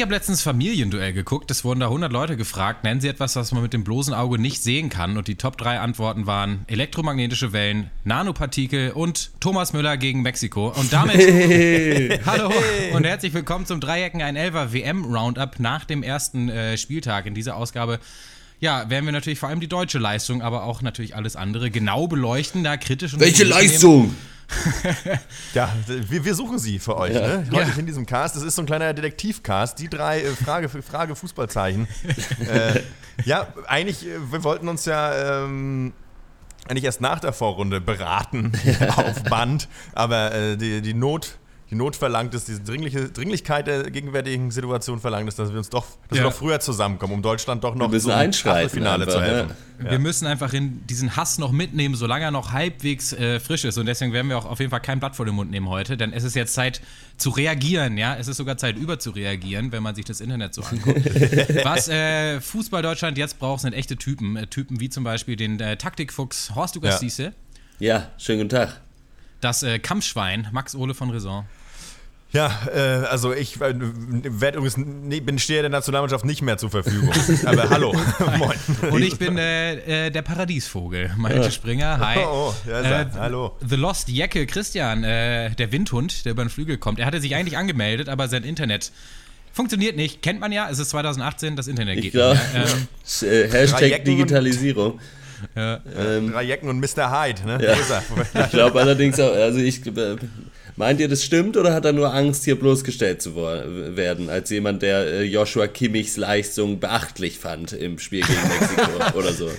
Ich habe letztens Familienduell geguckt. Es wurden da 100 Leute gefragt. Nennen Sie etwas, was man mit dem bloßen Auge nicht sehen kann. Und die Top 3 Antworten waren elektromagnetische Wellen, Nanopartikel und Thomas Müller gegen Mexiko. Und damit hey. hallo und herzlich willkommen zum Dreiecken ein Elfer WM Roundup nach dem ersten äh, Spieltag. In dieser Ausgabe ja, werden wir natürlich vor allem die deutsche Leistung, aber auch natürlich alles andere genau beleuchten, da kritisch und Welche Leistung? Nehmen. ja, wir, wir, suchen sie für euch, ja. ne? Heute ja. in diesem Cast. Das ist so ein kleiner Detektivcast. Die drei äh, Frage für Frage Fußballzeichen. äh, ja, eigentlich, äh, wir wollten uns ja ähm, eigentlich erst nach der Vorrunde beraten auf Band, aber äh, die, die Not die Not verlangt es, diese dringliche, Dringlichkeit der gegenwärtigen Situation verlangt es, dass wir uns doch, dass ja. wir doch früher zusammenkommen, um Deutschland doch noch zum Finale zu helfen. Ja. Wir müssen einfach in diesen Hass noch mitnehmen, solange er noch halbwegs äh, frisch ist. Und deswegen werden wir auch auf jeden Fall kein Blatt vor den Mund nehmen heute, denn es ist jetzt Zeit zu reagieren. Ja, es ist sogar Zeit über zu reagieren, wenn man sich das Internet so anguckt. Was äh, Fußball Deutschland jetzt braucht, sind echte Typen. Äh, Typen wie zum Beispiel den äh, Taktikfuchs Horst Lukas ja. ja, schönen guten Tag. Das äh, Kampfschwein Max Ole von Raison. Ja, äh, also ich äh, werd übrigens, nee, bin stehe der Nationalmannschaft nicht mehr zur Verfügung. Aber hallo, moin. Und ich bin äh, äh der Paradiesvogel, Malte ja. Springer. Hi. Oh, oh ja, äh, hallo. The Lost Jacke Christian, äh, der Windhund, der über den Flügel kommt. Er hatte sich eigentlich angemeldet, aber sein Internet funktioniert nicht. Kennt man ja. Es ist 2018, das Internet ich geht glaub, nicht. Ähm, Hashtag Digitalisierung. Ja. Ähm, Drei Jecken und Mr. Hyde, ne? Ja. Ich glaube allerdings auch, also ich Meint ihr, das stimmt oder hat er nur Angst, hier bloßgestellt zu werden, als jemand, der äh, Joshua Kimmichs Leistung beachtlich fand im Spiel gegen Mexiko oder so?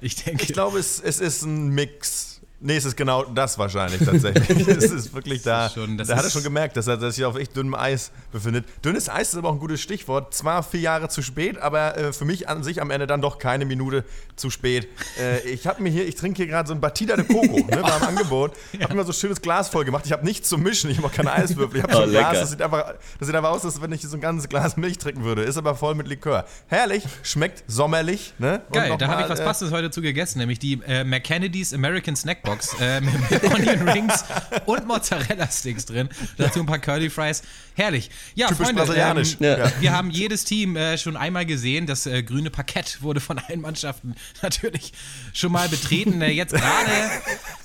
Ich denke. Ich glaube, es, es ist ein Mix Nee, es ist genau das wahrscheinlich tatsächlich. es ist wirklich da. Ist schon, da hat er schon gemerkt, dass er sich auf echt dünnem Eis befindet. Dünnes Eis ist aber auch ein gutes Stichwort. Zwar vier Jahre zu spät, aber äh, für mich an sich am Ende dann doch keine Minute zu spät. Äh, ich habe mir hier, ich trinke hier gerade so ein Batida de Coco, ne, war im Angebot. ja. Habe mir so ein schönes Glas voll gemacht. Ich habe nichts zum Mischen, ich mache keine Eiswürfel. Ich habe oh, so ein Glas, das sieht, einfach, das sieht einfach aus, als wenn ich so ein ganzes Glas Milch trinken würde. Ist aber voll mit Likör. Herrlich, schmeckt sommerlich. Ne? Geil, da habe ich was äh, Passendes heute zu gegessen, nämlich die äh, McKennedys American Snackbox. Box äh, mit, mit Onion Rings und Mozzarella Sticks drin. Dazu ein paar Curly Fries. Herrlich. Ja, Typisch Freunde, brasilianisch. Ähm, ja. wir haben jedes Team äh, schon einmal gesehen. Das äh, grüne Parkett wurde von allen Mannschaften natürlich schon mal betreten. Äh, jetzt gerade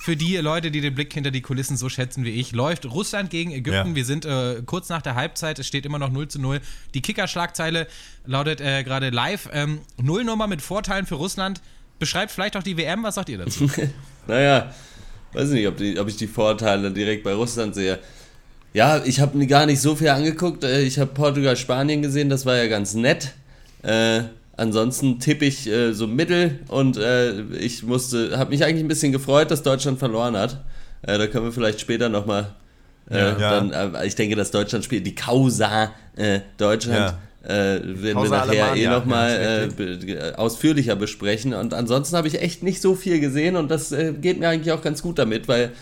für die Leute, die den Blick hinter die Kulissen so schätzen wie ich, läuft Russland gegen Ägypten. Ja. Wir sind äh, kurz nach der Halbzeit. Es steht immer noch 0 zu 0. Die Kicker-Schlagzeile lautet äh, gerade live. Ähm, Nullnummer mit Vorteilen für Russland. Beschreibt vielleicht auch die WM. Was sagt ihr dazu? naja, weiß nicht, ob, die, ob ich die Vorteile direkt bei Russland sehe. Ja, ich habe gar nicht so viel angeguckt. Äh, ich habe Portugal, Spanien gesehen, das war ja ganz nett. Äh, ansonsten tippe ich äh, so mittel und äh, ich musste, habe mich eigentlich ein bisschen gefreut, dass Deutschland verloren hat. Äh, da können wir vielleicht später nochmal. Äh, ja, ja. ich denke, dass Deutschland spielt. Die Causa Deutschland. Äh, werden wir nachher eh nochmal äh, ausführlicher besprechen. Und ansonsten habe ich echt nicht so viel gesehen und das äh, geht mir eigentlich auch ganz gut damit, weil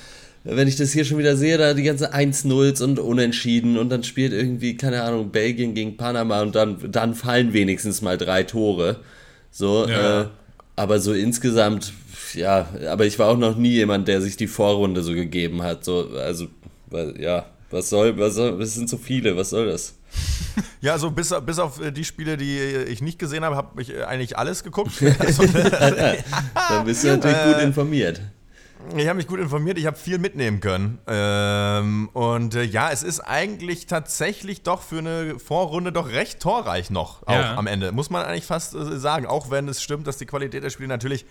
wenn ich das hier schon wieder sehe, da die ganze 1-0s und Unentschieden und dann spielt irgendwie, keine Ahnung, Belgien gegen Panama und dann, dann fallen wenigstens mal drei Tore. So, ja. äh, aber so insgesamt, ja, aber ich war auch noch nie jemand, der sich die Vorrunde so gegeben hat. So, also, ja, was soll, was soll, das sind so viele, was soll das? Ja, also bis, bis auf äh, die Spiele, die ich nicht gesehen habe, habe ich äh, eigentlich alles geguckt. Also, Dann bist du natürlich gut äh, informiert. Ich habe mich gut informiert, ich habe viel mitnehmen können. Ähm, und äh, ja, es ist eigentlich tatsächlich doch für eine Vorrunde doch recht torreich noch auch ja. am Ende. Muss man eigentlich fast äh, sagen. Auch wenn es stimmt, dass die Qualität der Spiele natürlich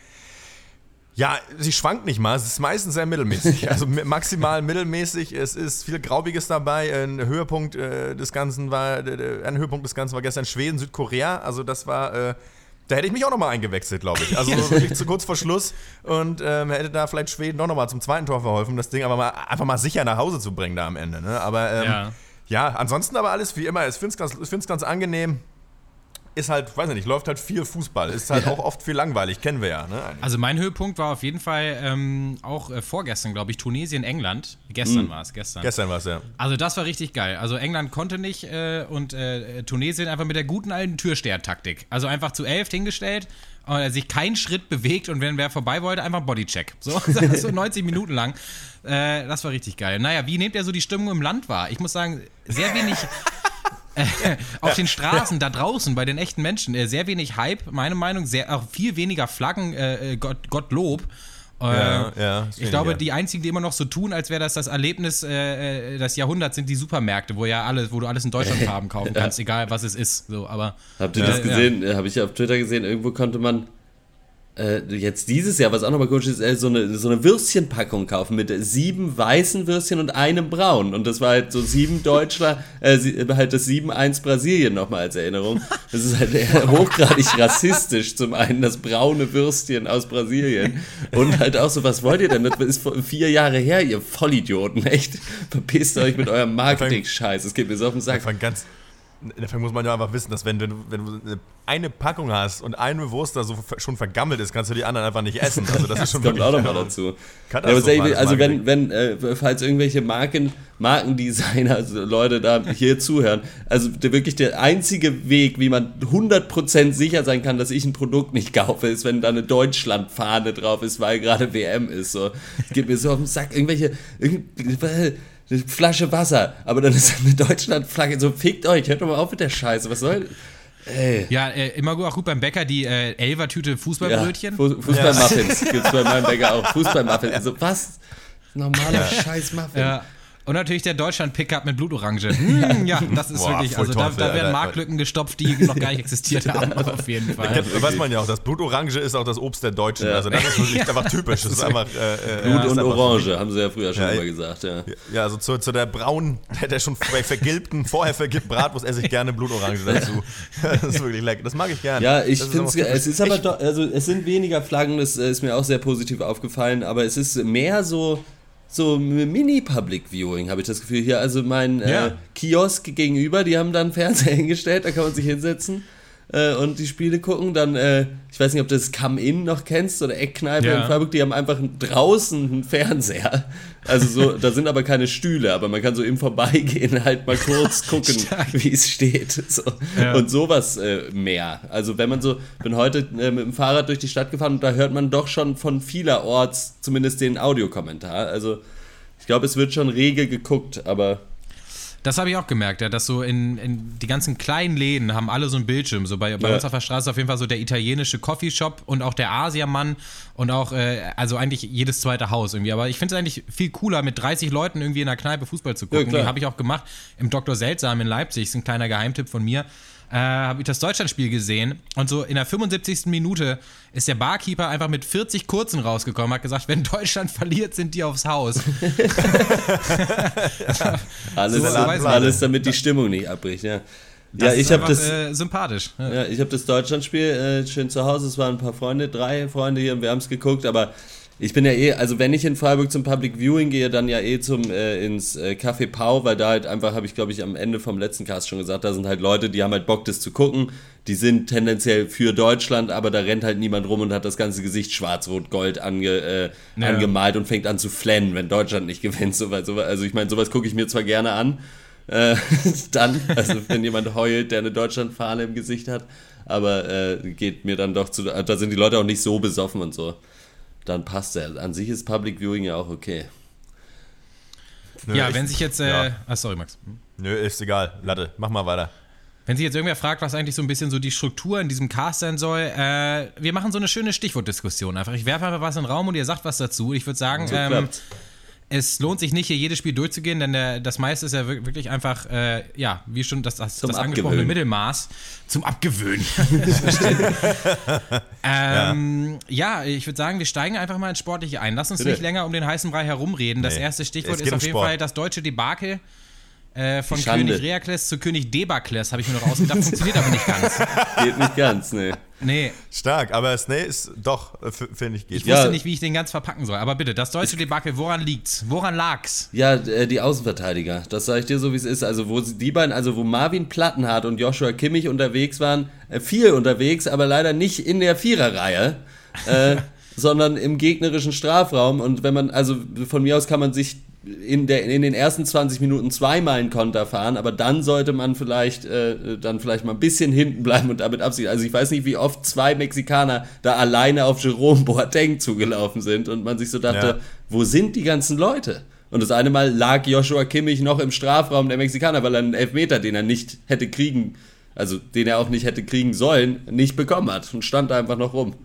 ja, sie schwankt nicht mal. Es ist meistens sehr mittelmäßig. Also maximal mittelmäßig. Es ist viel Graubiges dabei. Ein Höhepunkt äh, des Ganzen war, ein Höhepunkt des Ganzen war gestern Schweden, Südkorea. Also das war, äh, da hätte ich mich auch nochmal eingewechselt, glaube ich. Also wirklich zu kurz vor Schluss. Und ähm, hätte da vielleicht Schweden doch nochmal zum zweiten Tor verholfen, das Ding aber mal, einfach mal sicher nach Hause zu bringen da am Ende. Ne? Aber ähm, ja. ja. ansonsten aber alles wie immer. Ich finde es ganz, ganz angenehm ist halt, weiß ich nicht, läuft halt viel Fußball. Ist halt ja. auch oft viel langweilig, kennen wir ja. Ne? Also mein Höhepunkt war auf jeden Fall ähm, auch äh, vorgestern, glaube ich, Tunesien, England. Gestern mhm. war es, gestern. Gestern war es, ja. Also das war richtig geil. Also England konnte nicht äh, und äh, Tunesien einfach mit der guten alten Türsteher-Taktik. Also einfach zu elf hingestellt und er sich keinen Schritt bewegt und wenn wer vorbei wollte, einfach Bodycheck. So, so 90 Minuten lang. Äh, das war richtig geil. Naja, wie nehmt ihr so die Stimmung im Land wahr? Ich muss sagen, sehr wenig auf den Straßen da draußen bei den echten Menschen äh, sehr wenig Hype, meine Meinung, sehr auch viel weniger Flaggen, äh, äh Gott, Gottlob. Äh, ja, ja, ich glaube, die einzigen, die immer noch so tun, als wäre das das Erlebnis äh, des Jahrhunderts, sind die Supermärkte, wo ja alles, wo du alles in Deutschlandfarben kaufen kannst, egal was es ist. So, aber habt ihr das gesehen? Ja. Habe ich auf Twitter gesehen. Irgendwo konnte man äh, jetzt dieses Jahr, was auch nochmal komisch ist, äh, so, eine, so eine Würstchenpackung kaufen mit sieben weißen Würstchen und einem braun. Und das war halt so sieben Deutschler, äh, halt das 7-1 Brasilien nochmal als Erinnerung. Das ist halt hochgradig rassistisch. Zum einen das braune Würstchen aus Brasilien. Und halt auch so, was wollt ihr denn? Das ist vier Jahre her, ihr Vollidioten. Echt? Verpisst euch mit eurem Marketing-Scheiß. Es geht mir so auf den Sack. Ganz, Dafür muss man ja einfach wissen, dass wenn, wenn, wenn du eine Packung hast und eine Wurst da so schon vergammelt ist, kannst du die anderen einfach nicht essen. Also das, ist schon das kommt auch nochmal dazu. also wenn, wenn äh, falls irgendwelche Marken, Markendesigner, also Leute da hier zuhören, also der, wirklich der einzige Weg, wie man 100% sicher sein kann, dass ich ein Produkt nicht kaufe, ist, wenn da eine Deutschlandfahne drauf ist, weil gerade WM ist. So. Geht mir so auf den Sack. Irgendwelche, irgendwelche eine Flasche Wasser, aber dann ist eine Deutschlandflagge. So, fickt euch, hört doch mal auf mit der Scheiße. Was soll. Ey. Ja, äh, immer auch gut beim Bäcker die äh, Elvertüte Fußballbrötchen. Ja, Fußballmuffins ja. gibt es bei meinem Bäcker auch. Fußballmuffins. Also, was? Normaler ja. Scheiß-Muffin. Ja. Und natürlich der Deutschland-Pickup mit Blutorange. Hm, ja, das ist Boah, wirklich, also da, da, werden Marktlücken gestopft, die noch gar nicht existiert haben, auf jeden Fall. Da weiß man ja auch, das Blutorange ist auch das Obst der Deutschen. Ja. Also das ist wirklich einfach typisch. Das ist einfach, äh, äh Blut ja, und Orange, so. haben sie ja früher schon ja, immer gesagt. Ja, ja also zu, zu der braunen, der, der schon vergilbten, vorher vergilbten Bratwurst esse ich gerne Blutorange dazu. Das ist wirklich lecker. Das mag ich gerne. Ja, ich finde es, es ist aber doch, also es sind weniger Flaggen, das ist mir auch sehr positiv aufgefallen, aber es ist mehr so so Mini-Public Viewing, habe ich das Gefühl. Hier, also mein äh, ja. äh, Kiosk gegenüber, die haben dann Fernseher hingestellt, da kann man sich hinsetzen äh, und die Spiele gucken. Dann, äh, ich weiß nicht, ob du das Come-In noch kennst oder Eckkneipe ja. in Freiburg, die haben einfach draußen einen Fernseher. Also so, da sind aber keine Stühle, aber man kann so im Vorbeigehen halt mal kurz gucken, wie es steht. So. Ja. Und sowas äh, mehr. Also wenn man so, bin heute äh, mit dem Fahrrad durch die Stadt gefahren und da hört man doch schon von vielerorts zumindest den Audiokommentar. Also ich glaube, es wird schon rege geguckt, aber das habe ich auch gemerkt, ja, dass so in, in, die ganzen kleinen Läden haben alle so einen Bildschirm. So bei, bei ja. uns auf der Straße ist auf jeden Fall so der italienische Coffeeshop und auch der Asiamann und auch, äh, also eigentlich jedes zweite Haus irgendwie. Aber ich finde es eigentlich viel cooler, mit 30 Leuten irgendwie in der Kneipe Fußball zu gucken. Ja, habe ich auch gemacht im Dr. Seltsam in Leipzig, ist ein kleiner Geheimtipp von mir äh, habe ich das Deutschlandspiel gesehen und so in der 75. Minute ist der Barkeeper einfach mit 40 Kurzen rausgekommen, hat gesagt, wenn Deutschland verliert, sind die aufs Haus. alles, so, alles, damit die Stimmung nicht abbricht, ja. Das ja, ich habe das äh, sympathisch. Ja, ja ich habe das Deutschlandspiel äh, schön zu Hause. Es waren ein paar Freunde, drei Freunde hier und wir haben es geguckt, aber ich bin ja eh, also wenn ich in Freiburg zum Public Viewing gehe, dann ja eh zum äh, ins äh, Café Pau, weil da halt einfach, habe ich glaube ich am Ende vom letzten Cast schon gesagt, da sind halt Leute, die haben halt Bock, das zu gucken. Die sind tendenziell für Deutschland, aber da rennt halt niemand rum und hat das ganze Gesicht schwarz-rot-gold ange, äh, ja. angemalt und fängt an zu flennen, wenn Deutschland nicht gewinnt. So, so, also ich meine, sowas gucke ich mir zwar gerne an, äh, dann, also wenn jemand heult, der eine Deutschlandfahne im Gesicht hat, aber äh, geht mir dann doch zu, da sind die Leute auch nicht so besoffen und so dann passt er. An sich ist Public Viewing ja auch okay. Nö, ja, ich, wenn sich jetzt. Äh, ja. ah, sorry, Max. Hm? Nö, ist egal. Latte, mach mal weiter. Wenn sich jetzt irgendwer fragt, was eigentlich so ein bisschen so die Struktur in diesem Cast sein soll, äh, wir machen so eine schöne Stichwortdiskussion einfach. Ich werfe einfach was in den Raum und ihr sagt was dazu. Ich würde sagen, so ähm, es lohnt sich nicht, hier jedes Spiel durchzugehen, denn der, das meiste ist ja wirklich einfach, äh, ja, wie schon das, das, das angesprochene Mittelmaß zum Abgewöhnen. ähm, ja. ja. ich würde sagen, wir steigen einfach mal ins Sportliche ein. Lass uns Bitte. nicht länger um den heißen Brei herumreden. Das nee. erste Stichwort ist auf jeden Sport. Fall das deutsche Debakel. Äh, von König Reakles zu König Debakles habe ich mir noch ausgedacht, funktioniert aber nicht ganz. Geht nicht ganz, nee. Nee. Stark, aber nee, ist doch, äh, finde ich, geht. Ich wusste ja. nicht, wie ich den ganz verpacken soll. Aber bitte, das deutsche Debakel, woran liegt's? Woran lag's? Ja, äh, die Außenverteidiger. Das sage ich dir so, wie es ist. Also, wo die beiden, also wo Marvin Plattenhardt und Joshua Kimmich unterwegs waren, viel unterwegs, aber leider nicht in der Viererreihe. äh, sondern im gegnerischen Strafraum. Und wenn man, also von mir aus kann man sich in, der, in den ersten 20 Minuten zweimal einen Konter fahren, aber dann sollte man vielleicht äh, dann vielleicht mal ein bisschen hinten bleiben und damit Absicht. Also ich weiß nicht, wie oft zwei Mexikaner da alleine auf Jerome Boateng zugelaufen sind und man sich so dachte, ja. wo sind die ganzen Leute? Und das eine Mal lag Joshua Kimmich noch im Strafraum der Mexikaner, weil er einen Elfmeter, den er nicht hätte kriegen, also den er auch nicht hätte kriegen sollen, nicht bekommen hat und stand einfach noch rum.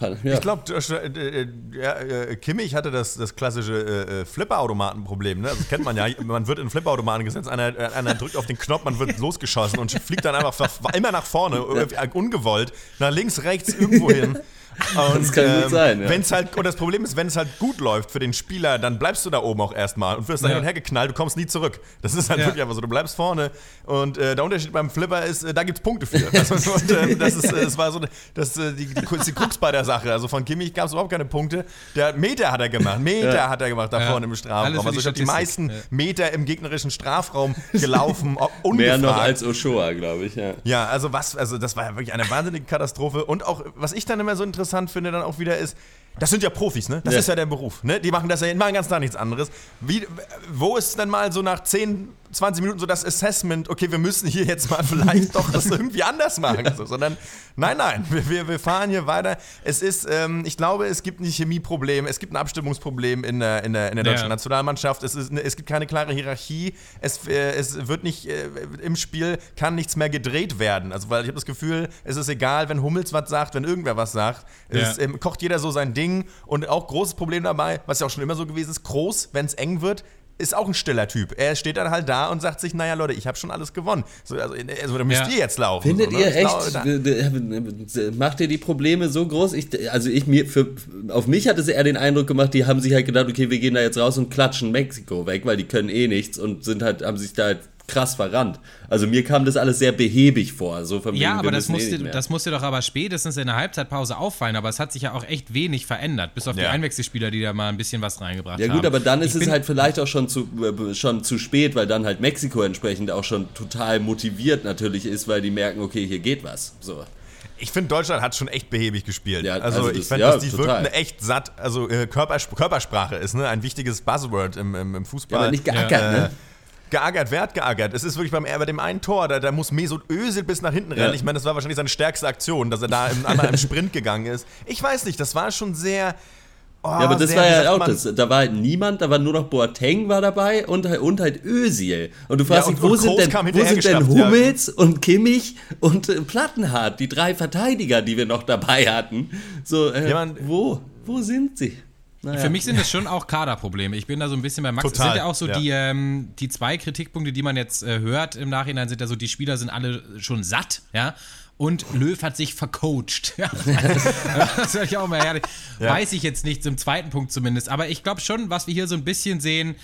Ja. Ich glaube, äh, äh, Kimmich hatte das, das klassische äh, Flipperautomatenproblem. Ne? Das kennt man ja. Man wird in Flipperautomaten gesetzt, einer, einer drückt auf den Knopf, man wird losgeschossen und fliegt dann einfach immer nach vorne, ungewollt, nach links, rechts, irgendwo hin. Und, das kann ähm, gut sein. Ja. Wenn's halt, und das Problem ist, wenn es halt gut läuft für den Spieler, dann bleibst du da oben auch erstmal und wirst da ja. hin und her geknallt, du kommst nie zurück. Das ist halt ja. wirklich einfach so, du bleibst vorne. Und äh, der Unterschied beim Flipper ist, äh, da gibt es Punkte für. Also, und, äh, das, ist, das war so das, äh, die, die, die Krux bei der Sache. Also von Kimmich gab es überhaupt keine Punkte. Der Meter hat er gemacht, Meter hat er gemacht da vorne im Strafraum. Also ich habe die meisten Meter im gegnerischen Strafraum gelaufen, ungefragt. Mehr noch als Ochoa, glaube ich. Ja. ja, also was, also das war ja wirklich eine wahnsinnige Katastrophe. Und auch, was ich dann immer so interessant finde, dann auch wieder ist, das sind ja Profis, ne? Das ja. ist ja der Beruf, ne? Die machen das ja machen ganz Tag nichts anderes. Wie, wo ist denn mal so nach 10, 20 Minuten so das Assessment, okay, wir müssen hier jetzt mal vielleicht doch das irgendwie anders machen, so, sondern nein, nein, wir, wir fahren hier weiter. Es ist, ähm, ich glaube, es gibt ein Chemieproblem, es gibt ein Abstimmungsproblem in der, in der, in der deutschen ja. Nationalmannschaft, es, ist, es gibt keine klare Hierarchie, es, äh, es wird nicht, äh, im Spiel kann nichts mehr gedreht werden. Also, weil ich habe das Gefühl, es ist egal, wenn Hummels was sagt, wenn irgendwer was sagt, ja. es ähm, kocht jeder so sein Ding und auch großes Problem dabei, was ja auch schon immer so gewesen ist, groß, wenn es eng wird, ist auch ein stiller Typ. Er steht dann halt da und sagt sich, naja Leute, ich habe schon alles gewonnen. So, also, also da müsst ja. ihr jetzt laufen. Findet so, ne? ihr echt, macht ihr die Probleme so groß? Ich, also ich mir, für, auf mich hat es eher den Eindruck gemacht, die haben sich halt gedacht, okay, wir gehen da jetzt raus und klatschen Mexiko weg, weil die können eh nichts und sind halt, haben sich da halt krass verrannt. Also mir kam das alles sehr behäbig vor. So von ja, aber das musste, eh das musste doch aber spätestens in der Halbzeitpause auffallen. Aber es hat sich ja auch echt wenig verändert, bis auf ja. die Einwechselspieler, die da mal ein bisschen was reingebracht haben. Ja gut, haben. aber dann ist ich es halt vielleicht auch schon zu, äh, schon zu spät, weil dann halt Mexiko entsprechend auch schon total motiviert natürlich ist, weil die merken, okay, hier geht was. So. Ich finde, Deutschland hat schon echt behäbig gespielt. Ja, also, also das, ich finde, ja, dass die total. wirklich echt satt, also äh, Körpers Körpersprache ist, ne? Ein wichtiges Buzzword im, im, im Fußball. Ja, aber nicht geackert, ja. ne? Geagert, wer hat geagert? Es ist wirklich beim, bei dem einen Tor, da, da muss Mesut Özil bis nach hinten rennen. Ja. Ich meine, das war wahrscheinlich seine stärkste Aktion, dass er da im, einmal im Sprint gegangen ist. Ich weiß nicht, das war schon sehr. Oh, ja, aber das sehr, war ja auch das. Da war halt niemand, da war nur noch Boateng war dabei und, und halt Özil. Und du fragst ja, dich, wo, sind denn, wo sind denn Hummels ja. und Kimmich und äh, Plattenhardt, die drei Verteidiger, die wir noch dabei hatten? So, äh, ja, man, wo? Wo sind sie? Naja. Für mich sind es schon auch Kaderprobleme. Ich bin da so ein bisschen bei Max. Total, es sind ja auch so ja. die, ähm, die zwei Kritikpunkte, die man jetzt äh, hört im Nachhinein, sind ja so, die Spieler sind alle schon satt, ja. Und Löw hat sich vercoacht. Ja, das ist ich auch mal herrlich. Ja. Weiß ich jetzt nicht, zum zweiten Punkt zumindest. Aber ich glaube schon, was wir hier so ein bisschen sehen,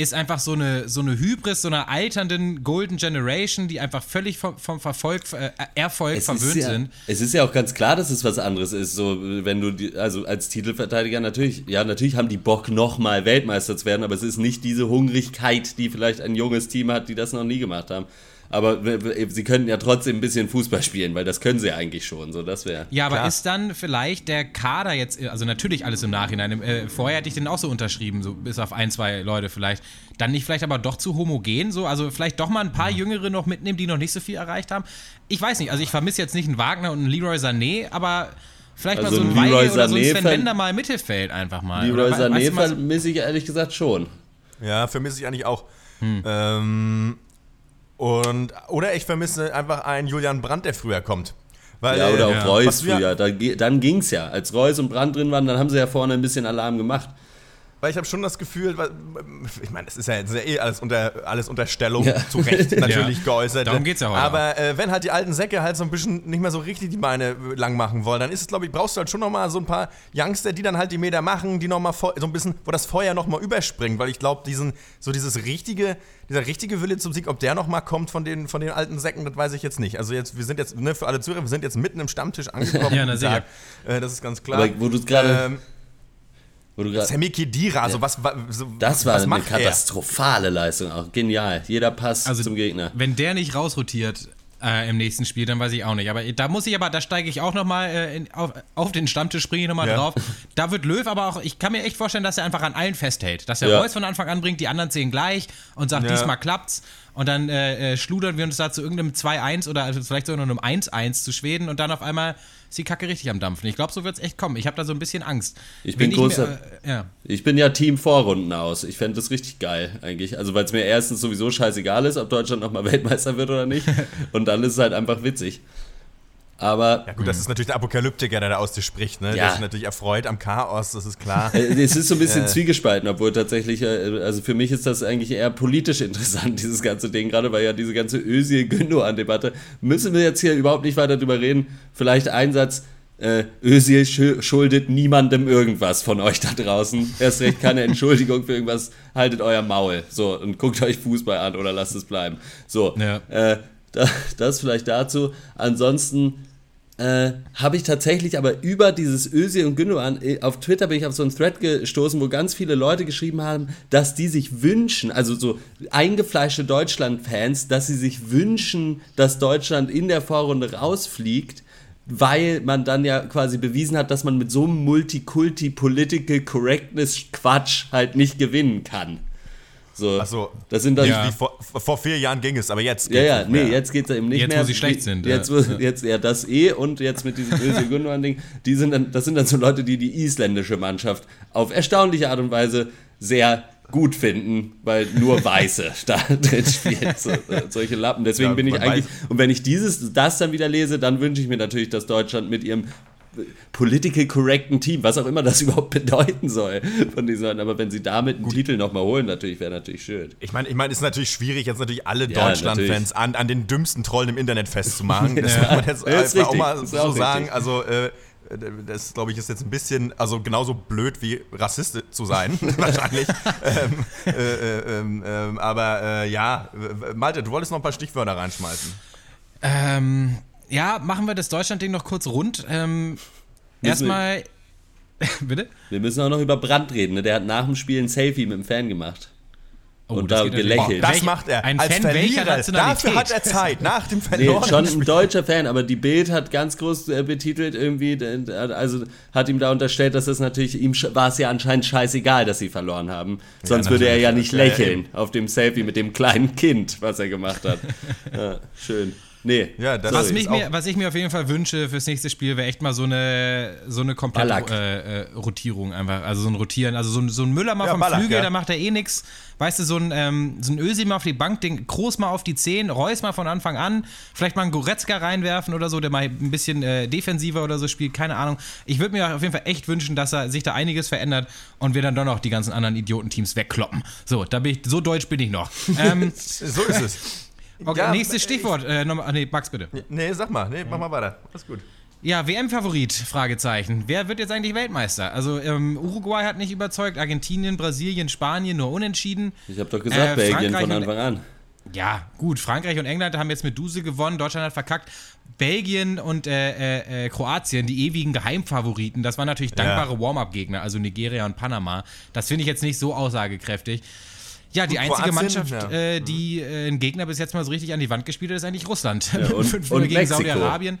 ist einfach so eine, so eine Hybris, so einer alternden Golden Generation, die einfach völlig vom, vom Verfolg, äh, Erfolg es verwöhnt ja, sind. Es ist ja auch ganz klar, dass es was anderes ist. So, wenn du, die, also als Titelverteidiger natürlich, ja, natürlich haben die Bock, nochmal Weltmeister zu werden, aber es ist nicht diese Hungrigkeit, die vielleicht ein junges Team hat, die das noch nie gemacht haben. Aber sie könnten ja trotzdem ein bisschen Fußball spielen, weil das können sie eigentlich schon. So, das wäre. Ja, aber klar. ist dann vielleicht der Kader jetzt, also natürlich alles im Nachhinein. Äh, vorher hätte ich den auch so unterschrieben, so bis auf ein, zwei Leute vielleicht. Dann nicht vielleicht aber doch zu homogen, so. Also vielleicht doch mal ein paar Jüngere noch mitnehmen, die noch nicht so viel erreicht haben. Ich weiß nicht, also ich vermisse jetzt nicht einen Wagner und einen Leroy Sané, aber. Vielleicht also mal so ein Leroy oder so ein Sven Bender mal im Mittelfeld einfach mal. Leroy Sané vermisse ich ehrlich gesagt schon. Ja, vermisse ich eigentlich auch. Hm. Ähm, und, oder ich vermisse einfach einen Julian Brandt, der früher kommt. Weil, ja, oder auch ja. Reus früher. Da, dann ging es ja. Als Reus und Brandt drin waren, dann haben sie ja vorne ein bisschen Alarm gemacht. Weil ich habe schon das Gefühl, weil, ich meine, es ist ja, ist ja, eh alles, unter, alles Unterstellung, ja. zu Recht natürlich ja. geäußert. Darum geht's ja heute. Aber äh, wenn halt die alten Säcke halt so ein bisschen nicht mehr so richtig die Beine lang machen wollen, dann ist es, glaube ich, brauchst du halt schon nochmal so ein paar Youngster, die dann halt die Meter machen, die nochmal so ein bisschen, wo das Feuer nochmal überspringt, weil ich glaube, diesen, so dieses richtige, dieser richtige Wille zum Sieg, ob der nochmal kommt von den, von den alten Säcken, das weiß ich jetzt nicht. Also jetzt, wir sind jetzt, ne, für alle Zuhörer, wir sind jetzt mitten im Stammtisch angekommen. ja, na sicher. Äh, das ist ganz klar. Aber wo du gerade. Ähm, Sammy Kedira, also was, so, Das war was eine katastrophale er? Leistung, auch genial. Jeder Pass also, zum Gegner. Wenn der nicht rausrotiert äh, im nächsten Spiel, dann weiß ich auch nicht. Aber da muss ich aber, da steige ich auch nochmal äh, auf, auf den Stammtisch, springe ich nochmal ja. drauf. Da wird Löw aber auch, ich kann mir echt vorstellen, dass er einfach an allen festhält. Dass er ja. Reus von Anfang an bringt, die anderen zehn gleich und sagt, ja. diesmal klappt's. Und dann äh, äh, schludern wir uns da zu irgendeinem 2-1 oder also vielleicht sogar noch einem 1-1 zu Schweden und dann auf einmal ist die Kacke richtig am Dampfen. Ich glaube, so wird es echt kommen. Ich habe da so ein bisschen Angst. Ich bin, großer, mehr, äh, ja. ich bin ja Team Vorrunden aus. Ich fände das richtig geil eigentlich. Also weil es mir erstens sowieso scheißegal ist, ob Deutschland nochmal Weltmeister wird oder nicht. und dann ist es halt einfach witzig. Aber. Ja, gut, das ist natürlich der Apokalyptiker, der da aus dir spricht, ne? Ja. Der ist natürlich erfreut am Chaos, das ist klar. Äh, es ist so ein bisschen äh. zwiegespalten, obwohl tatsächlich, äh, also für mich ist das eigentlich eher politisch interessant, dieses ganze Ding, gerade weil ja diese ganze Özil-Gündogan-Debatte. Müssen wir jetzt hier überhaupt nicht weiter drüber reden? Vielleicht ein Satz. Äh, Özil schuldet niemandem irgendwas von euch da draußen. Erst recht keine Entschuldigung für irgendwas. Haltet euer Maul. So, und guckt euch Fußball an oder lasst es bleiben. So, ja. äh, das vielleicht dazu. Ansonsten äh, habe ich tatsächlich aber über dieses Özil und Gündogan, äh, auf Twitter bin ich auf so einen Thread gestoßen, wo ganz viele Leute geschrieben haben, dass die sich wünschen, also so eingefleischte Deutschland-Fans, dass sie sich wünschen, dass Deutschland in der Vorrunde rausfliegt, weil man dann ja quasi bewiesen hat, dass man mit so einem Multikulti-Political Correctness-Quatsch halt nicht gewinnen kann. So, Ach so, das sind dann ja. vor, vor, vier Jahren ging es, aber jetzt Ja, ja, nee, mehr. jetzt geht es eben nicht jetzt, mehr. Jetzt, wo sie schlecht sind. Jetzt, wo, ja. jetzt ja, das eh und jetzt mit diesem böse Gündogan-Ding, die sind dann, das sind dann so Leute, die die isländische Mannschaft auf erstaunliche Art und Weise sehr gut finden, weil nur Weiße da drin spielen, so, solche Lappen. Deswegen ja, bin ich eigentlich, und wenn ich dieses, das dann wieder lese, dann wünsche ich mir natürlich, dass Deutschland mit ihrem political correcten Team, was auch immer das überhaupt bedeuten soll von diesen Aber wenn sie damit einen Gut. Titel nochmal holen, natürlich wäre natürlich schön. Ich meine, ich meine, es ist natürlich schwierig, jetzt natürlich alle ja, Deutschland-Fans an, an den dümmsten Trollen im Internet festzumachen. Das ja. muss man jetzt einfach richtig. auch mal so auch sagen. Richtig. Also äh, das glaube ich ist jetzt ein bisschen, also genauso blöd wie Rassist zu sein, wahrscheinlich. ähm, äh, äh, ähm, ähm, aber äh, ja, Malte, du wolltest noch ein paar Stichwörter reinschmeißen. Ähm, ja, machen wir das Deutschland-Ding noch kurz rund. Ähm, erstmal. Bitte? Wir müssen auch noch über Brandt reden. Ne? Der hat nach dem Spiel ein Selfie mit dem Fan gemacht. Oh, und da gelächelt. Oh, das macht er. Ein als Fan Verlierer. Dafür hat er Zeit, nach dem Verloren. Nee, schon ein deutscher Fan, aber die Bild hat ganz groß äh, betitelt irgendwie, also hat ihm da unterstellt, dass es natürlich, ihm war es ja anscheinend scheißegal, dass sie verloren haben. Sonst ja, würde er ja nicht lächeln ja, auf dem Selfie mit dem kleinen Kind, was er gemacht hat. ja, schön. Nee. Ja, das was, mich mir, was ich mir auf jeden Fall wünsche fürs nächste Spiel, wäre echt mal so eine, so eine komplette äh, äh, Rotierung einfach. Also so ein Rotieren. Also so ein, so ein Müller mal ja, vom Ballack, Flügel, ja. da macht er eh nichts. Weißt du, so ein, ähm, so ein Ösi mal auf die Bank, den Groß mal auf die 10, Reus mal von Anfang an, vielleicht mal einen Goretzka reinwerfen oder so, der mal ein bisschen äh, defensiver oder so spielt, keine Ahnung. Ich würde mir auf jeden Fall echt wünschen, dass er sich da einiges verändert und wir dann doch noch die ganzen anderen Idiotenteams wegkloppen. So, da bin ich, so deutsch bin ich noch. Ähm, so ist es. Okay, ja, nächstes Stichwort. Äh, noch, nee, Max, bitte. Nee, sag mal. Nee, mach mal weiter. Alles gut. Ja, WM-Favorit, Fragezeichen. Wer wird jetzt eigentlich Weltmeister? Also ähm, Uruguay hat nicht überzeugt, Argentinien, Brasilien, Spanien nur unentschieden. Ich habe doch gesagt, äh, Belgien von Anfang an. Ja, gut, Frankreich und England haben jetzt mit Duse gewonnen, Deutschland hat verkackt. Belgien und äh, äh, äh Kroatien, die ewigen Geheimfavoriten, das waren natürlich dankbare ja. Warm-up-Gegner, also Nigeria und Panama. Das finde ich jetzt nicht so aussagekräftig. Ja, die einzige Kroatien, Mannschaft, ja. äh, die äh, einen Gegner bis jetzt mal so richtig an die Wand gespielt hat, ist eigentlich Russland. Ja, und, und gegen Saudi-Arabien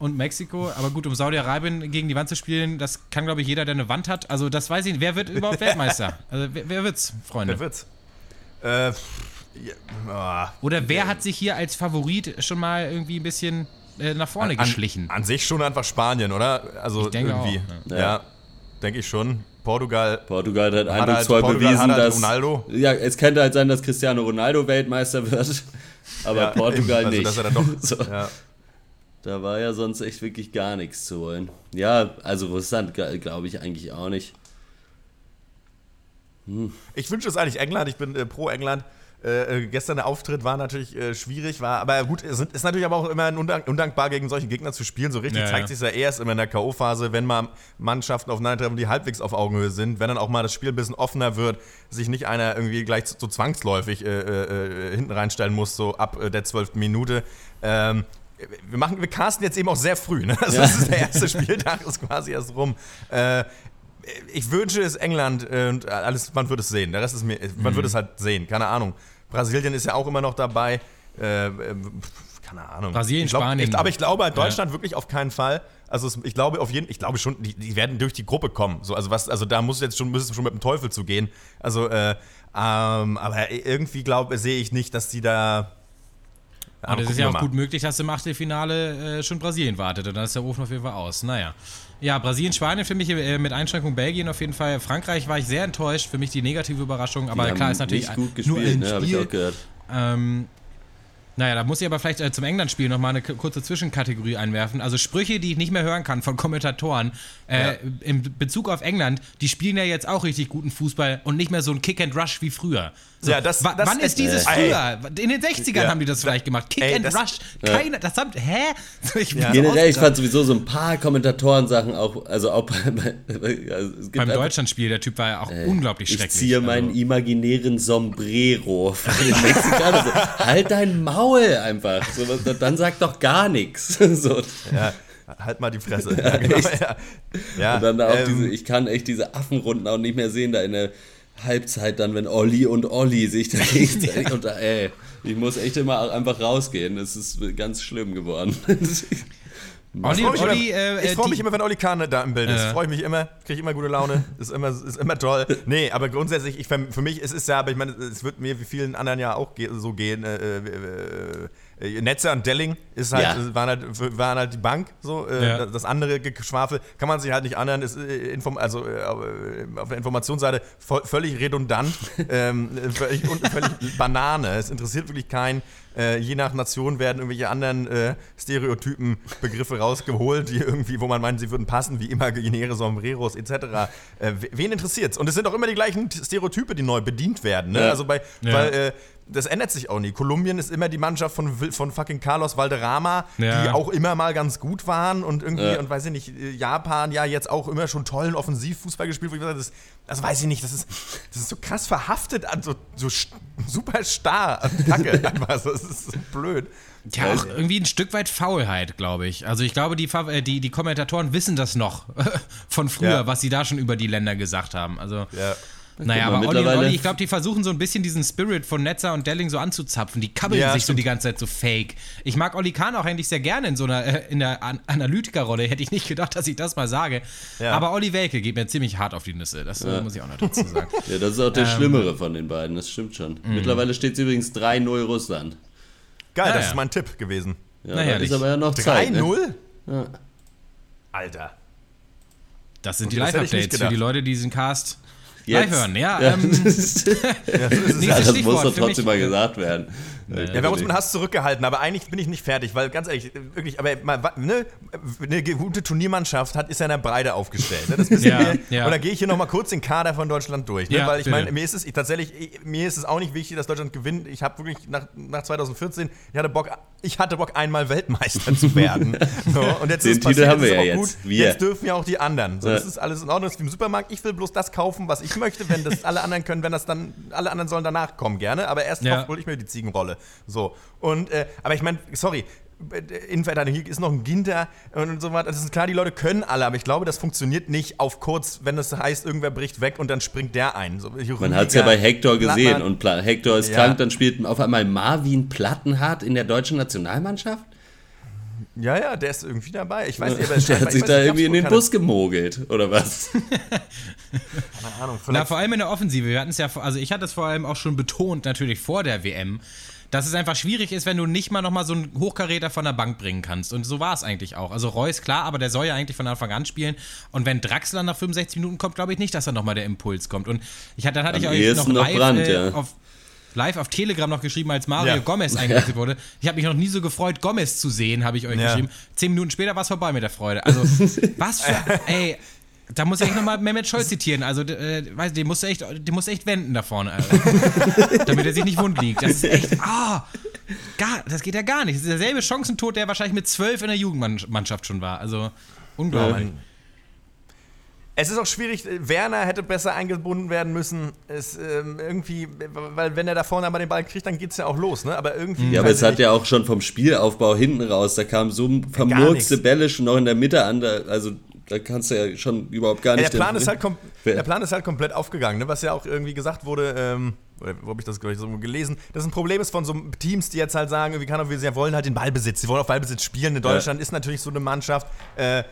und Mexiko. Aber gut, um Saudi-Arabien gegen die Wand zu spielen, das kann, glaube ich, jeder, der eine Wand hat. Also, das weiß ich nicht. Wer wird überhaupt Weltmeister? Also, wer, wer wird's, Freunde? Wer wird's? Äh, ja, oh, Oder wer hat sich hier als Favorit schon mal irgendwie ein bisschen äh, nach vorne an, geschlichen? An, sich schon einfach Spanien, oder? Also, ich denke irgendwie. Auch, ja, ja denke ich schon. Portugal. Portugal hat eindrucksvoll halt, bewiesen, halt dass. Ronaldo. Ja, es könnte halt sein, dass Cristiano Ronaldo Weltmeister wird. Aber ja, Portugal also, nicht. Doch, so. ja. Da war ja sonst echt wirklich gar nichts zu holen. Ja, also Russland glaube ich eigentlich auch nicht. Hm. Ich wünsche es eigentlich England. Ich bin äh, pro England. Äh, äh, gestern der Auftritt war natürlich äh, schwierig, war, aber gut, es ist natürlich aber auch immer undank, undankbar, gegen solche Gegner zu spielen. So richtig ja, zeigt ja. sich ja erst immer in der K.O.-Phase, wenn mal Mannschaften aufeinandertreffen, die halbwegs auf Augenhöhe sind, wenn dann auch mal das Spiel ein bisschen offener wird, sich nicht einer irgendwie gleich so, zwangsläufig äh, äh, hinten reinstellen muss, so ab der zwölften Minute. Ähm, wir machen, wir casten jetzt eben auch sehr früh. Ne? Also ja. Das ist der erste Spieltag, ist quasi erst rum. Äh, ich wünsche es England und alles, man wird es sehen. Der Rest ist mir, man mhm. wird es halt sehen, keine Ahnung. Brasilien ist ja auch immer noch dabei. äh, äh keine Ahnung. Brasilien, glaub, Spanien. Ich, aber ich glaube, Deutschland ja. wirklich auf keinen Fall. Also ich glaube auf jeden, ich glaube schon, die, die, werden durch die Gruppe kommen. So, also was, also da muss jetzt schon, müssen schon mit dem Teufel zu gehen. Also, äh, ähm, aber irgendwie glaube, sehe ich nicht, dass die da. Und es ist ja auch gut möglich, dass im Achtelfinale äh, schon Brasilien wartet und dann ist der Ofen auf jeden Fall aus. Naja. Ja, Brasilien, Spanien für mich äh, mit Einschränkung Belgien auf jeden Fall. Frankreich war ich sehr enttäuscht, für mich die negative Überraschung, aber klar ist natürlich nicht gut gespielt, nur ein ne, Spiel. ich auch gehört. Ähm, naja, da muss ich aber vielleicht äh, zum England-Spiel nochmal eine kurze Zwischenkategorie einwerfen. Also Sprüche, die ich nicht mehr hören kann von Kommentatoren äh, ja. in Bezug auf England, die spielen ja jetzt auch richtig guten Fußball und nicht mehr so ein Kick and Rush wie früher. So, ja, das, das wann ist dieses äh, früher? In den 60ern ja. haben die das vielleicht gemacht. Kick ey, and das, Rush. Keiner, das haben, hä? Ich ja. Generell, ich fand sowieso so ein paar Kommentatoren-Sachen auch, also auch bei, also Beim Deutschlandspiel, der Typ war ja auch ey, unglaublich schrecklich. Ich ziehe also. meinen imaginären Sombrero von den Mexikanern. so, halt dein Maul einfach. So, dann sag doch gar nichts. So. Ja halt mal die Fresse. Ja, genau, ja. ja. Und dann auch ähm, diese, ich kann echt diese Affenrunden auch nicht mehr sehen, da in der Halbzeit dann, wenn Olli und Olli sich da gegenseitig ja. unter, ey, ich muss echt immer einfach rausgehen. Es ist ganz schlimm geworden. Olli, ich Olli, immer, äh, ich freue mich immer, wenn Olli Kahn da im Bild ist. Äh. Freue ich mich immer, kriege immer gute Laune, ist immer, ist immer toll. Nee, aber grundsätzlich, ich, für mich ist es ja, aber ich meine, es wird mir wie vielen anderen ja auch so gehen. Äh, äh, äh äh, Netzer und Delling ist halt, ja. waren, halt, waren halt die Bank, so. Ja. Das andere Geschwafel kann man sich halt nicht anhören, ist also auf der Informationsseite völlig redundant, ähm, völlig, völlig Banane. Es interessiert wirklich keinen. Äh, je nach Nation werden irgendwelche anderen äh, Stereotypen Begriffe rausgeholt, die irgendwie, wo man meint, sie würden passen, wie imaginäre Sombreros etc. Äh, wen interessiert's? Und es sind auch immer die gleichen Stereotype, die neu bedient werden. Ne? Ja. Also bei, ja. weil äh, das ändert sich auch nie. Kolumbien ist immer die Mannschaft von, von fucking Carlos Valderrama, ja. die auch immer mal ganz gut waren und irgendwie, ja. und weiß ich nicht, äh, Japan ja jetzt auch immer schon tollen Offensivfußball gespielt, wo ich gesagt das, das weiß ich nicht, das ist, das ist so krass verhaftet an so, so super starr an Kacke. einfach, das ist so blöd. Ja, auch irgendwie ein Stück weit Faulheit, glaube ich. Also ich glaube, die, äh, die, die Kommentatoren wissen das noch von früher, ja. was sie da schon über die Länder gesagt haben. Also. Ja. Naja, aber Olli und Olli, ich glaube, die versuchen so ein bisschen diesen Spirit von Netzer und Delling so anzuzapfen. Die kabbeln ja, sich stimmt. so die ganze Zeit so fake. Ich mag Olli Kahn auch eigentlich sehr gerne in so einer äh, in der An Analytikerrolle. Hätte ich nicht gedacht, dass ich das mal sage. Ja. Aber Olli Welke geht mir ziemlich hart auf die Nüsse. Das äh, ja. muss ich auch noch dazu sagen. ja, das ist auch der ähm, Schlimmere von den beiden. Das stimmt schon. Mittlerweile steht es übrigens 3-0 Russland. Geil, das ist mein Tipp gewesen. Ja, naja, ist aber ja noch 3-0? Ne? Ja. Alter. Das sind okay, die Live-Updates für die Leute, die diesen Cast Jetzt. Live hören, ja. ja. Ähm, ja das muss doch trotzdem mal gesagt werden. Ja, wir haben uns mit Hass zurückgehalten, aber eigentlich bin ich nicht fertig, weil ganz ehrlich, wirklich, aber ne, eine gute Turniermannschaft hat, ist ja in der Breite aufgestellt. Ne? Das ja, ja. Oder gehe ich hier nochmal kurz den Kader von Deutschland durch? Ne? Ja, weil ich meine, mir ist es ich, tatsächlich, ich, mir ist es auch nicht wichtig, dass Deutschland gewinnt. Ich habe wirklich nach, nach 2014, ich hatte Bock, ich hatte Bock, einmal Weltmeister zu werden. So, und jetzt den ist Titel haben wir ja jetzt. Wir. Jetzt dürfen ja auch die anderen. So, Das ist alles in Ordnung. Das ist wie im Supermarkt. Ich will bloß das kaufen, was ich möchte, wenn das alle anderen können, wenn das dann, alle anderen sollen danach kommen, gerne. Aber erst ja. hole ich mir die Ziegenrolle. So. Und, äh, aber ich meine, sorry, Innenverteidigung ist noch ein Ginter und so weiter. Das ist klar, die Leute können alle, aber ich glaube, das funktioniert nicht auf kurz, wenn es heißt, irgendwer bricht weg und dann springt der ein. So, Man hat es ja bei Hector gesehen und Hector ist ja. krank, dann spielt auf einmal Marvin Plattenhardt in der deutschen Nationalmannschaft. Ja, ja, der ist irgendwie dabei. Ich weiß nicht, aber Der hat sich da irgendwie in den Bus gemogelt, oder was? Keine Ahnung. Na, vor allem in der Offensive. Wir hatten es ja, also ich hatte es vor allem auch schon betont, natürlich vor der WM, dass es einfach schwierig ist, wenn du nicht mal nochmal so einen Hochkaräter von der Bank bringen kannst. Und so war es eigentlich auch. Also Reus, klar, aber der soll ja eigentlich von Anfang an spielen. Und wenn Draxler nach 65 Minuten kommt, glaube ich nicht, dass da nochmal der Impuls kommt. Und ich hatte, dann hatte Am ich euch noch live, Brand, äh, ja. auf, live auf Telegram noch geschrieben, als Mario ja. Gomez eingewechselt wurde. Ich habe mich noch nie so gefreut, Gomez zu sehen, habe ich euch ja. geschrieben. Zehn Minuten später war es vorbei mit der Freude. Also, was für. ey, da muss ich nochmal Mehmet Scholl zitieren. Also, äh, weiß, den musst du echt, den musst du echt wenden da vorne. damit er sich nicht wund liegt. Das ist echt, ah, gar, das geht ja gar nicht. Das ist derselbe Chancentod, der wahrscheinlich mit zwölf in der Jugendmannschaft schon war. Also, unglaublich. Ja. Es ist auch schwierig, Werner hätte besser eingebunden werden müssen. Es, ähm, irgendwie, weil wenn er da vorne einmal den Ball kriegt, dann geht es ja auch los, ne? Aber irgendwie. Ja, aber es hat ja auch schon vom Spielaufbau hinten raus, da kamen so vermurkste Bälle schon noch in der Mitte an. Also Da kannst du ja schon überhaupt gar nicht. Ja, der, Plan ist halt der Plan ist halt komplett aufgegangen, ne? was ja auch irgendwie gesagt wurde, ähm, wo habe ich das gleich so gelesen, dass ein Problem ist von so Teams, die jetzt halt sagen, wie kann wir sie wollen halt den Ballbesitz, sie wollen auf Ballbesitz spielen. In Deutschland ja. ist natürlich so eine Mannschaft, äh,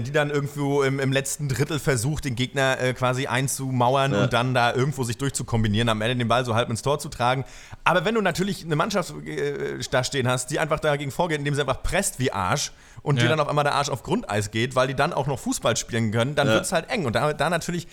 die dann irgendwo im, im, letzten Drittel versucht, den Gegner äh, quasi einzumauern ja. und dann da irgendwo sich durchzukombinieren, am Ende den Ball so halb ins Tor zu tragen. Aber wenn du natürlich eine Mannschaft äh, da stehen hast, die einfach dagegen vorgeht, indem sie einfach presst wie Arsch und ja. dir dann auf einmal der Arsch auf Grundeis geht, weil die dann auch noch Fußball spielen können, dann ja. wird es halt eng. Und da, da natürlich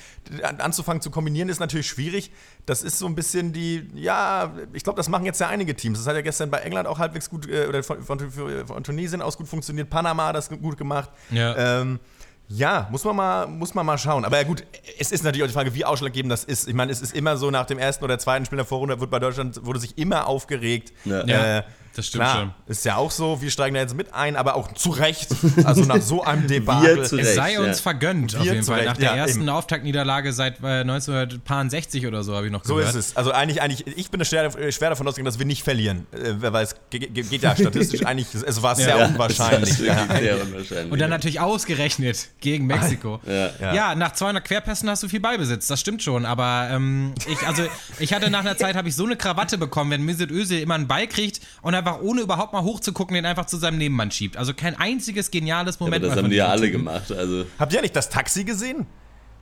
anzufangen zu kombinieren, ist natürlich schwierig. Das ist so ein bisschen die, ja, ich glaube, das machen jetzt ja einige Teams. Das hat ja gestern bei England auch halbwegs gut, äh, oder von, von, von, Tunesien aus gut funktioniert. Panama hat das gut gemacht. Ja. Ähm, ja, muss man, mal, muss man mal schauen. Aber ja gut, es ist natürlich auch die Frage, wie ausschlaggebend das ist. Ich meine, es ist immer so, nach dem ersten oder zweiten Spiel der Vorrunde wurde bei Deutschland wurde sich immer aufgeregt. Ja. Äh, das stimmt Klar, schon. Ist ja auch so, wir steigen da jetzt mit ein, aber auch zu Recht. Also nach so einem Debakel. es sei uns ja. vergönnt, wir auf jeden Fall. Nach der ja, ersten eben. Auftaktniederlage seit äh, 1960 oder so, habe ich noch gehört. So ist es. Also eigentlich, eigentlich ich bin schwer, schwer davon ausgegangen, dass wir nicht verlieren. Äh, weil es geht ja statistisch eigentlich, es war sehr ja, unwahrscheinlich. sehr unwahrscheinlich. Und dann natürlich ausgerechnet gegen Mexiko. Ja, nach 200 Querpässen hast du viel Beibesitz, das stimmt schon. Aber ähm, ich, also, ich hatte nach einer Zeit, habe ich so eine Krawatte bekommen, wenn Mesut Özil immer einen Ball kriegt und er einfach ohne überhaupt mal hochzugucken, den einfach zu seinem Nebenmann schiebt. Also kein einziges geniales Moment. Ja, das haben die ja alle gemacht. Also. Habt ihr nicht das Taxi gesehen?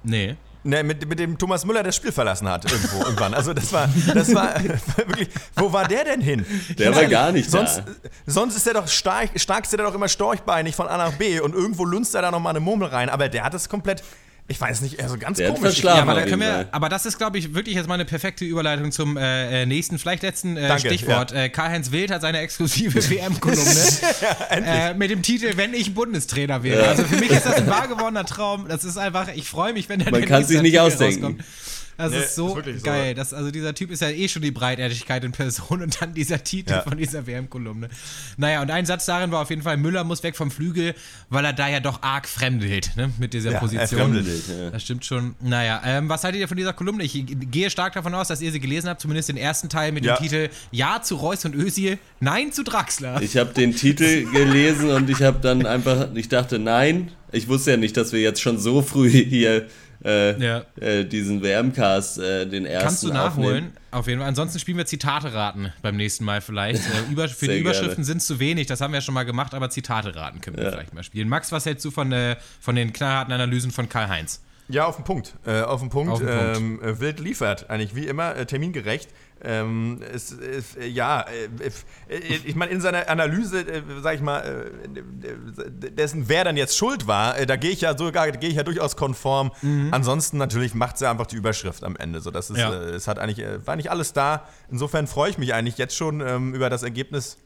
Nee. Ne, mit, mit dem Thomas Müller das Spiel verlassen hat irgendwo irgendwann. Also das war, das war wirklich. Wo war der denn hin? Der war gar nicht sonst, da. Sonst ist er doch stark, stark ist er doch immer storchbeinig von A nach B und irgendwo lunzt er da noch mal eine Murmel rein. Aber der hat das komplett ich weiß nicht, also ganz Der komisch. Ja, aber, da wir, aber, das ist, glaube ich, wirklich jetzt mal eine perfekte Überleitung zum äh, äh nächsten, vielleicht letzten äh, Danke, Stichwort. Ja. Äh, Karl-Heinz Wild hat seine exklusive WM-Kolumne ja, äh, mit dem Titel Wenn ich Bundestrainer wäre. Ja. Also für mich ist das ein wahr gewordener Traum. Das ist einfach, ich freue mich, wenn der Man kann sich nicht ausdenken. Rauskommt. Das nee, ist so ist geil. So. Das, also dieser Typ ist ja eh schon die Breitärtigkeit in Person und dann dieser Titel ja. von dieser WM-Kolumne. Naja, und ein Satz darin war auf jeden Fall, Müller muss weg vom Flügel, weil er da ja doch arg fremdelt ne, mit dieser ja, Position. Er ja. Das stimmt schon. Naja, ähm, was haltet ihr von dieser Kolumne? Ich gehe stark davon aus, dass ihr sie gelesen habt, zumindest den ersten Teil mit dem Titel Ja zu Reus und Özil, Nein zu Draxler. Ich habe den Titel gelesen und ich habe dann einfach, ich dachte, nein. Ich wusste ja nicht, dass wir jetzt schon so früh hier äh, ja. äh, diesen WM-Cast, äh, den ersten. Kannst du nachholen, aufnehmen. auf jeden Fall. Ansonsten spielen wir Zitate raten beim nächsten Mal vielleicht. Äh, über, für die Überschriften sind es zu wenig, das haben wir ja schon mal gemacht, aber Zitate raten können wir ja. vielleicht mal spielen. Max, was hältst du von, äh, von den knallharten Analysen von Karl-Heinz? Ja, auf den Punkt. Äh, auf den Punkt. Auf den Punkt. Ähm, wild liefert, eigentlich wie immer, termingerecht. Ähm, es, es, ja, äh, äh, ich meine, in seiner Analyse, äh, sag ich mal, äh, dessen, wer dann jetzt schuld war, äh, da gehe ich ja sogar, gehe ich ja durchaus konform. Mhm. Ansonsten natürlich macht sie einfach die Überschrift am Ende. So, das ist, ja. Äh, es hat eigentlich, war nicht alles da. Insofern freue ich mich eigentlich jetzt schon ähm, über das Ergebnis.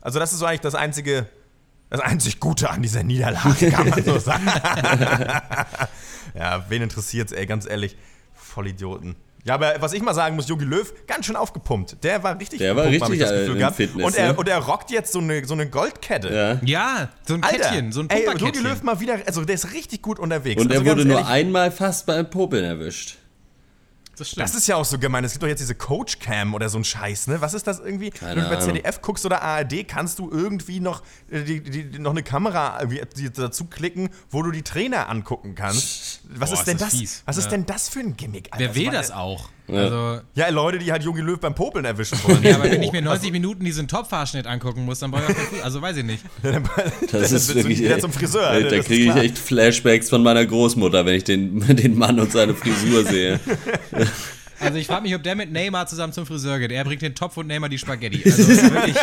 Also, das ist so eigentlich das einzige, das einzig Gute an dieser Niederlage, kann man so sagen. ja, wen interessiert's, ey, ganz ehrlich. Vollidioten. Ja, aber was ich mal sagen muss, Jogi Löw, ganz schön aufgepumpt. Der war richtig Der war richtig das Gefühl gehabt. Fitness, und, er, ne? und er rockt jetzt so eine, so eine Goldkette. Ja. ja so ein Alter, Kettchen, so ein Ey, Jogi Löw mal wieder, also der ist richtig gut unterwegs. Und er also wurde nur einmal fast beim Popeln erwischt. Das, das, ist ja auch so gemein. Es gibt doch jetzt diese Coach-Cam oder so ein Scheiß, ne? Was ist das irgendwie? Keine Wenn du bei ZDF guckst oder ARD, kannst du irgendwie noch, äh, die, die, noch eine Kamera dazu klicken, wo du die Trainer angucken kannst. Was Boah, ist denn ist das? Fies. Was ja. ist denn das für ein Gimmick? Alter? Wer will das auch? Ja. Also, ja, Leute, die halt Jogi Löw beim Popeln erwischen wollen. ja, aber wenn ich mir 90 also, Minuten diesen Top-Fahrschnitt angucken muss, dann brauche ich auch Also weiß ich nicht. das ist wirklich wieder zum Friseur. Ey, da kriege ich echt Flashbacks von meiner Großmutter, wenn ich den, den Mann und seine Frisur sehe. Also ich frage mich, ob der mit Neymar zusammen zum Friseur geht. Er bringt den Topf und Neymar die Spaghetti. Also wirklich.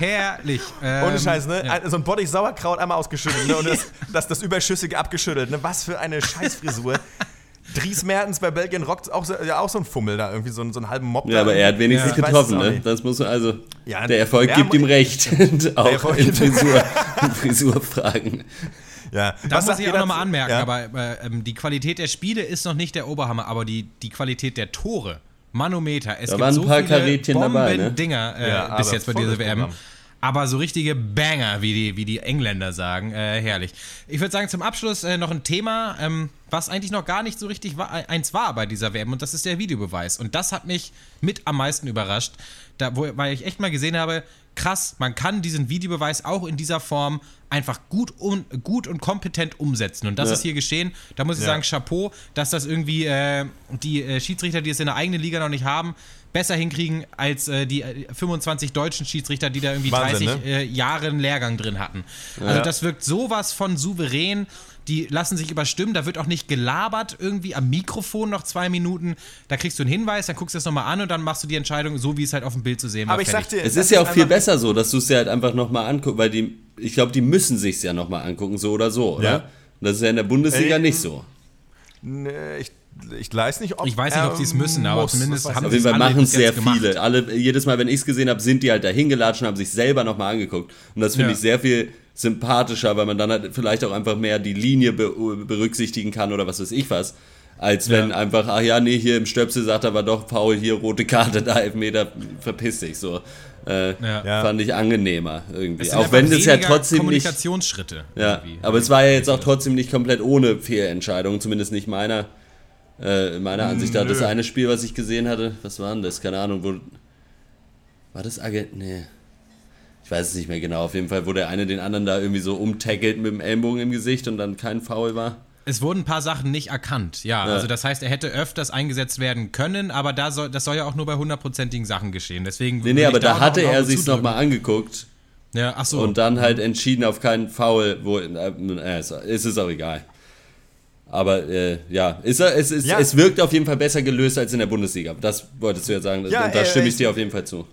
Herrlich. Ähm, Ohne Scheiß, ne? Ja. So ein Bottich Sauerkraut einmal ausgeschüttelt, ne? Und das, das, das Überschüssige abgeschüttelt, ne? Was für eine Scheißfrisur. Dries Mertens bei Belgien rockt auch so, ja, auch so ein Fummel da, irgendwie so, so einen halben Mob. Ja, aber er hat wenigstens ja. getroffen, ne? Das muss man also. Ja, der Erfolg gibt ihm recht. auch in Frisur, Frisurfragen. Ja. Da Was muss ich auch nochmal anmerken, ja. aber äh, ähm, die Qualität der Spiele ist noch nicht der Oberhammer, aber die, die Qualität der Tore, Manometer, es da gibt so viele Bomben-Dinger ne? äh, ja, bis jetzt bei dieser WM. Aber so richtige Banger, wie die, wie die Engländer sagen. Äh, herrlich. Ich würde sagen, zum Abschluss äh, noch ein Thema, ähm, was eigentlich noch gar nicht so richtig war, eins war bei dieser WM und das ist der Videobeweis. Und das hat mich mit am meisten überrascht, da, wo, weil ich echt mal gesehen habe, krass, man kann diesen Videobeweis auch in dieser Form einfach gut und, gut und kompetent umsetzen. Und das ja. ist hier geschehen. Da muss ich ja. sagen, Chapeau, dass das irgendwie äh, die äh, Schiedsrichter, die es in der eigenen Liga noch nicht haben, besser hinkriegen als äh, die 25 äh, deutschen Schiedsrichter, die da irgendwie Wahnsinn, 30 ne? Äh, Jahre einen Lehrgang drin hatten. Also ja. das wirkt sowas von souverän. Die lassen sich überstimmen, da wird auch nicht gelabert irgendwie am Mikrofon noch zwei Minuten. Da kriegst du einen Hinweis, dann guckst du es nochmal an und dann machst du die Entscheidung, so wie es halt auf dem Bild zu sehen war. Aber ich sag dir, es ist ja auch viel besser so, dass du es dir halt einfach nochmal anguckst, weil die, ich glaube, die müssen sich es ja nochmal angucken, so oder so, oder? Ja. Das ist ja in der Bundesliga äh, nicht so. Nee, ich ich weiß nicht, ob Ich weiß nicht, ob sie es müssen, aber muss. zumindest haben Auf jeden Fall machen es sehr viele. Alle, jedes Mal, wenn ich es gesehen habe, sind die halt dahin gelatscht und haben sich selber nochmal angeguckt. Und das finde ja. ich sehr viel sympathischer, weil man dann halt vielleicht auch einfach mehr die Linie be berücksichtigen kann oder was weiß ich was. Als wenn ja. einfach, ach ja, nee, hier im Stöpsel sagt er aber doch, Paul, hier rote Karte, da Elfmeter, verpiss dich. So. Äh, ja. Fand ich angenehmer irgendwie. Auch wenn es ja trotzdem Kommunikationsschritte nicht. Ja, aber es war ja jetzt auch trotzdem nicht komplett ohne Fehlentscheidungen, zumindest nicht meiner. Äh, meiner Ansicht nach, das eine Spiel, was ich gesehen hatte, was war denn das? Keine Ahnung, wo. War das Agent? Nee. Ich weiß es nicht mehr genau. Auf jeden Fall, wo der eine den anderen da irgendwie so umtackelt mit dem Ellenbogen im Gesicht und dann kein Foul war. Es wurden ein paar Sachen nicht erkannt, ja. ja. Also das heißt, er hätte öfters eingesetzt werden können, aber da soll, das soll ja auch nur bei hundertprozentigen Sachen geschehen. Deswegen nee, nee, aber da hatte er sich nochmal angeguckt. Ja, ach so. Und dann halt entschieden auf keinen Foul, wo, äh, ist es auch egal. Aber äh, ja, ist, es, ist, ja. es wirkt auf jeden Fall besser gelöst als in der Bundesliga. Das wolltest du ja sagen. Ja, da äh, stimme ich dir auf jeden Fall zu.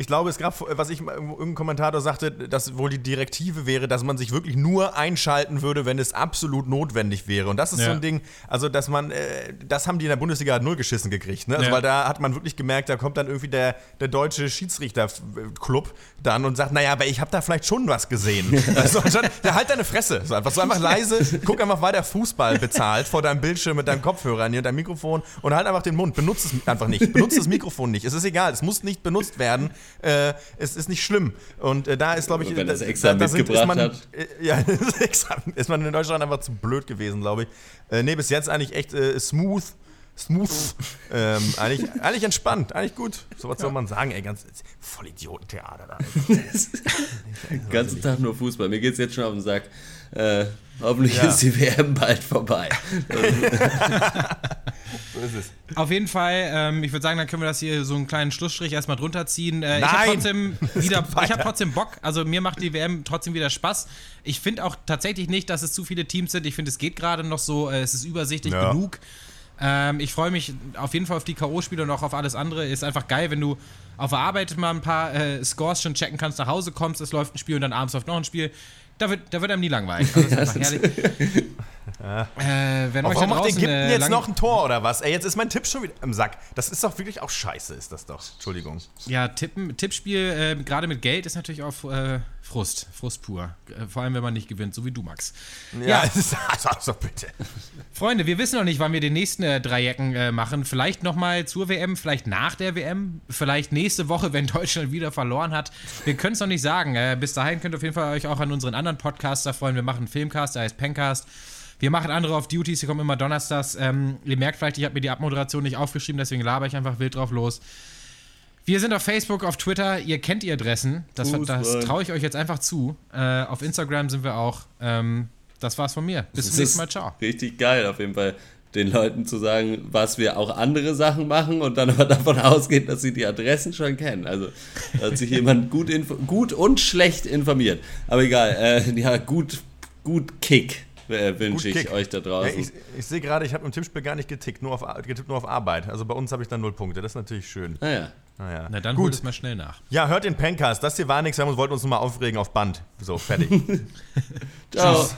Ich glaube, es gab, was ich, irgendein Kommentator sagte, dass wohl die Direktive wäre, dass man sich wirklich nur einschalten würde, wenn es absolut notwendig wäre. Und das ist ja. so ein Ding, also dass man, äh, das haben die in der Bundesliga null geschissen gekriegt. Ne? Also, ja. Weil da hat man wirklich gemerkt, da kommt dann irgendwie der, der deutsche Schiedsrichterclub dann und sagt, naja, aber ich habe da vielleicht schon was gesehen. also, schon, ja, halt deine Fresse. So einfach, so einfach leise, guck einfach weiter Fußball bezahlt vor deinem Bildschirm mit deinem Kopfhörer und deinem Mikrofon und halt einfach den Mund. Benutzt es einfach nicht. Benutzt das Mikrofon nicht. Es ist egal, es muss nicht benutzt werden äh, es ist nicht schlimm. Und äh, da ist, glaube ich, wenn das extra da, da mitgebracht sind, ist man, hat. Äh, ja, ist man in Deutschland einfach zu blöd gewesen, glaube ich. Äh, nee, bis jetzt eigentlich echt äh, smooth. Smooth. ähm, eigentlich, eigentlich entspannt, eigentlich gut. So was ja. soll man sagen, ey, ganz voll Idiotentheater da. Den ganzen Tag nur Fußball. Mir geht es jetzt schon auf den Sack. Äh, hoffentlich ja. ist die WM bald vorbei. so ist es. Auf jeden Fall, ähm, ich würde sagen, dann können wir das hier so einen kleinen Schlussstrich erstmal drunter ziehen. Äh, ich habe trotzdem wieder, ich habe trotzdem Bock. Also mir macht die WM trotzdem wieder Spaß. Ich finde auch tatsächlich nicht, dass es zu viele Teams sind. Ich finde, es geht gerade noch so. Äh, es ist übersichtlich ja. genug. Ähm, ich freue mich auf jeden Fall auf die K.O.-Spiele und auch auf alles andere. Ist einfach geil, wenn du auf der Arbeit mal ein paar äh, Scores schon checken kannst, nach Hause kommst, es läuft ein Spiel und dann abends läuft noch ein Spiel da wird, da wird einem nie langweilig. Also das ist einfach herrlich. Ja. Äh, wenn warum macht Ägypten jetzt noch ein Tor oder was? Ey, jetzt ist mein Tipp schon wieder im Sack. Das ist doch wirklich auch scheiße, ist das doch. Entschuldigung. Ja, Tippen, Tippspiel, äh, gerade mit Geld, ist natürlich auch äh, Frust. Frust pur. Äh, vor allem, wenn man nicht gewinnt, so wie du, Max. Ja, ja. also, also bitte. Freunde, wir wissen noch nicht, wann wir den nächsten äh, Dreiecken äh, machen. Vielleicht nochmal zur WM, vielleicht nach der WM, vielleicht nächste Woche, wenn Deutschland wieder verloren hat. Wir können es noch nicht sagen. Äh, bis dahin könnt ihr auf jeden Fall euch auch an unseren anderen Podcaster freuen. Wir machen einen Filmcast, der heißt Pencast. Wir machen andere auf Duties, die kommen immer donnerstags. Ähm, ihr merkt vielleicht, ich habe mir die Abmoderation nicht aufgeschrieben, deswegen laber ich einfach wild drauf los. Wir sind auf Facebook, auf Twitter, ihr kennt die Adressen. Das, das traue ich euch jetzt einfach zu. Äh, auf Instagram sind wir auch. Ähm, das war's von mir. Bis zum nächsten Mal. Ciao. Richtig geil, auf jeden Fall den Leuten zu sagen, was wir auch andere Sachen machen und dann aber davon ausgehen, dass sie die Adressen schon kennen. Also da hat sich jemand gut, gut und schlecht informiert. Aber egal, äh, ja, gut, gut Kick äh, wünsche ich Kick. euch da draußen. Hey, ich, ich sehe gerade, ich habe im Tippspiel gar nicht getickt, nur auf, getippt nur auf Arbeit. Also bei uns habe ich dann null Punkte. Das ist natürlich schön. Ah, ja. Naja. Na dann Gut. es mal schnell nach. Ja, hört den Pencast. Das hier war nichts. Wir wollten uns nur mal aufregen auf Band. So, fertig. Ciao. Tschüss.